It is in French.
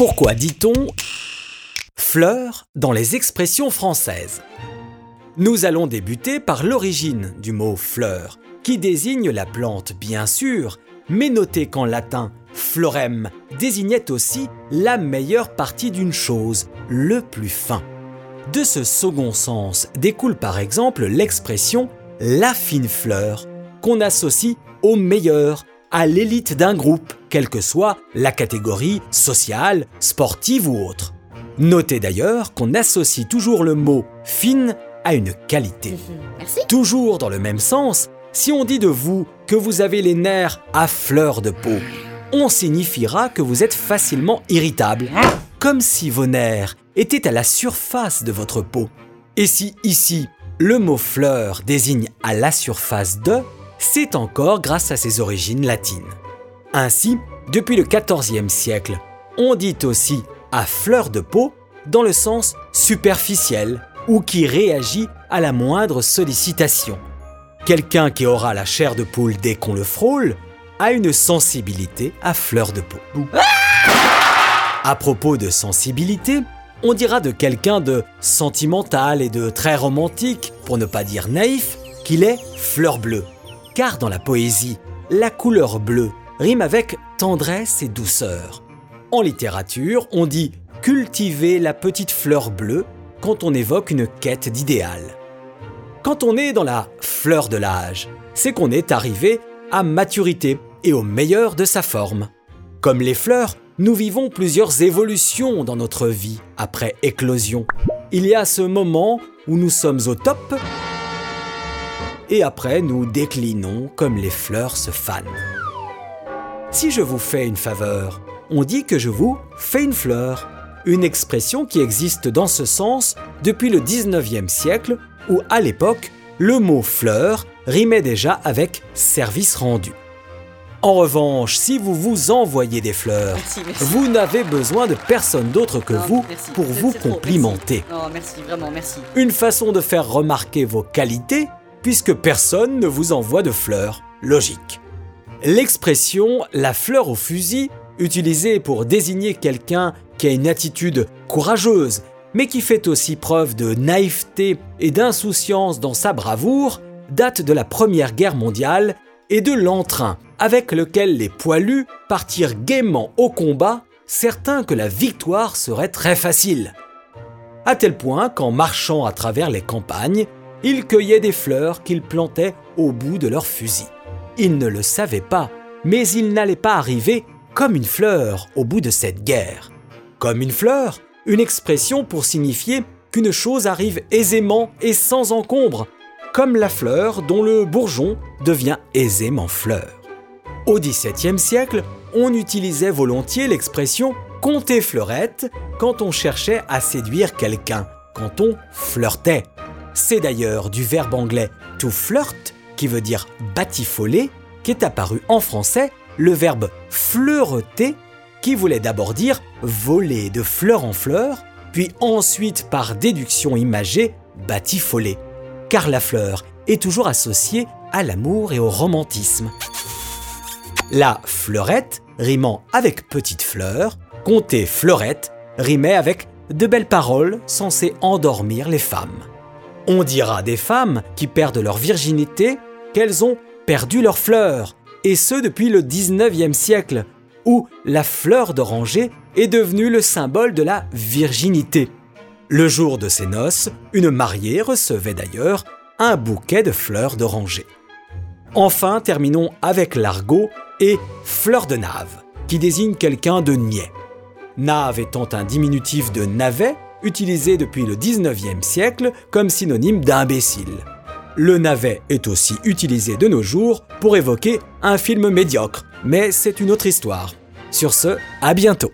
Pourquoi dit-on fleur dans les expressions françaises? Nous allons débuter par l'origine du mot fleur, qui désigne la plante bien sûr, mais notez qu'en latin, florem désignait aussi la meilleure partie d'une chose, le plus fin. De ce second sens découle par exemple l'expression la fine fleur, qu'on associe au meilleur, à l'élite d'un groupe, quelle que soit la catégorie sociale, sportive ou autre. Notez d'ailleurs qu'on associe toujours le mot fine à une qualité. Merci. Toujours dans le même sens, si on dit de vous que vous avez les nerfs à fleur de peau, on signifiera que vous êtes facilement irritable, comme si vos nerfs étaient à la surface de votre peau. Et si ici, le mot fleur désigne à la surface de, c'est encore grâce à ses origines latines. Ainsi, depuis le XIVe siècle, on dit aussi à fleur de peau dans le sens superficiel ou qui réagit à la moindre sollicitation. Quelqu'un qui aura la chair de poule dès qu'on le frôle a une sensibilité à fleur de peau. À propos de sensibilité, on dira de quelqu'un de sentimental et de très romantique, pour ne pas dire naïf, qu'il est fleur bleue. Car dans la poésie, la couleur bleue rime avec tendresse et douceur. En littérature, on dit cultiver la petite fleur bleue quand on évoque une quête d'idéal. Quand on est dans la fleur de l'âge, c'est qu'on est arrivé à maturité et au meilleur de sa forme. Comme les fleurs, nous vivons plusieurs évolutions dans notre vie après éclosion. Il y a ce moment où nous sommes au top et après nous déclinons comme les fleurs se fanent. Si je vous fais une faveur, on dit que je vous fais une fleur, une expression qui existe dans ce sens depuis le 19e siècle où à l'époque, le mot fleur rimait déjà avec service rendu. En revanche, si vous vous envoyez des fleurs, Merci, merci. vous n'avez besoin de personne d'autre que Non, vous merci. pour vous trop, complimenter. merci. Non, merci, vraiment, merci. Une façon de faire remarquer vos qualités, puisque personne ne vous envoie de fleurs. Logique. L'expression la fleur au fusil, utilisée pour désigner quelqu'un qui a une attitude courageuse, mais qui fait aussi preuve de naïveté et d'insouciance dans sa bravoure, date de la Première Guerre mondiale et de l'entrain avec lequel les poilus partirent gaiement au combat, certains que la victoire serait très facile à tel point qu'en marchant à travers les campagnes, ils cueillaient des fleurs qu'ils plantaient au bout de leurs fusils. Ils ne le savaient pas, mais ils n'allaient pas arriver comme une fleur au bout de cette guerre. Comme une fleur, une expression pour signifier qu'une chose arrive aisément et sans encombre, comme la fleur dont le bourgeon devient aisément fleur. Au XVIIe siècle, on utilisait volontiers l'expression compter fleurette quand on cherchait à séduire quelqu'un, quand on flirtait. C'est d'ailleurs du verbe anglais to flirt, qui veut dire batifoler, qu'est apparu en français le verbe fleureter, qui voulait d'abord dire voler de fleur en fleur, puis ensuite par déduction imagée batifoler, car la fleur est toujours associée à l'amour et au romantisme. La fleurette rimant avec petite fleur, compter fleurette rimait avec de belles paroles censées endormir les femmes. On dira des femmes qui perdent leur virginité qu'elles ont perdu leur fleur, et ce depuis le 19e siècle, où la fleur d'oranger est devenue le symbole de la virginité. Le jour de ses noces, une mariée recevait d'ailleurs un bouquet de fleurs d'oranger. Enfin, terminons avec l'argot et fleur de nave, qui désigne quelqu'un de niais. Nave étant un diminutif de navet, utilisé depuis le 19e siècle comme synonyme d'imbécile. Le navet est aussi utilisé de nos jours pour évoquer un film médiocre, mais c'est une autre histoire. Sur ce, à bientôt